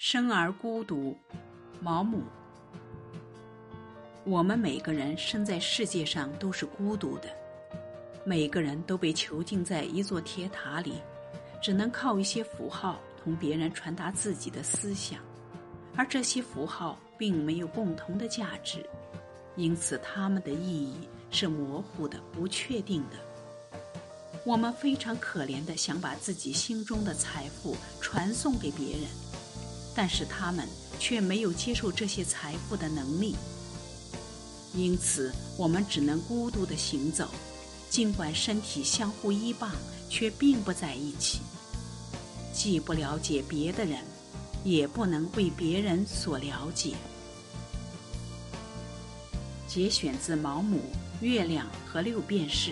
生而孤独，毛姆。我们每个人生在世界上都是孤独的，每个人都被囚禁在一座铁塔里，只能靠一些符号同别人传达自己的思想，而这些符号并没有共同的价值，因此它们的意义是模糊的、不确定的。我们非常可怜的想把自己心中的财富传送给别人。但是他们却没有接受这些财富的能力，因此我们只能孤独的行走，尽管身体相互依傍，却并不在一起。既不了解别的人，也不能为别人所了解。节选自毛姆《月亮和六便士》。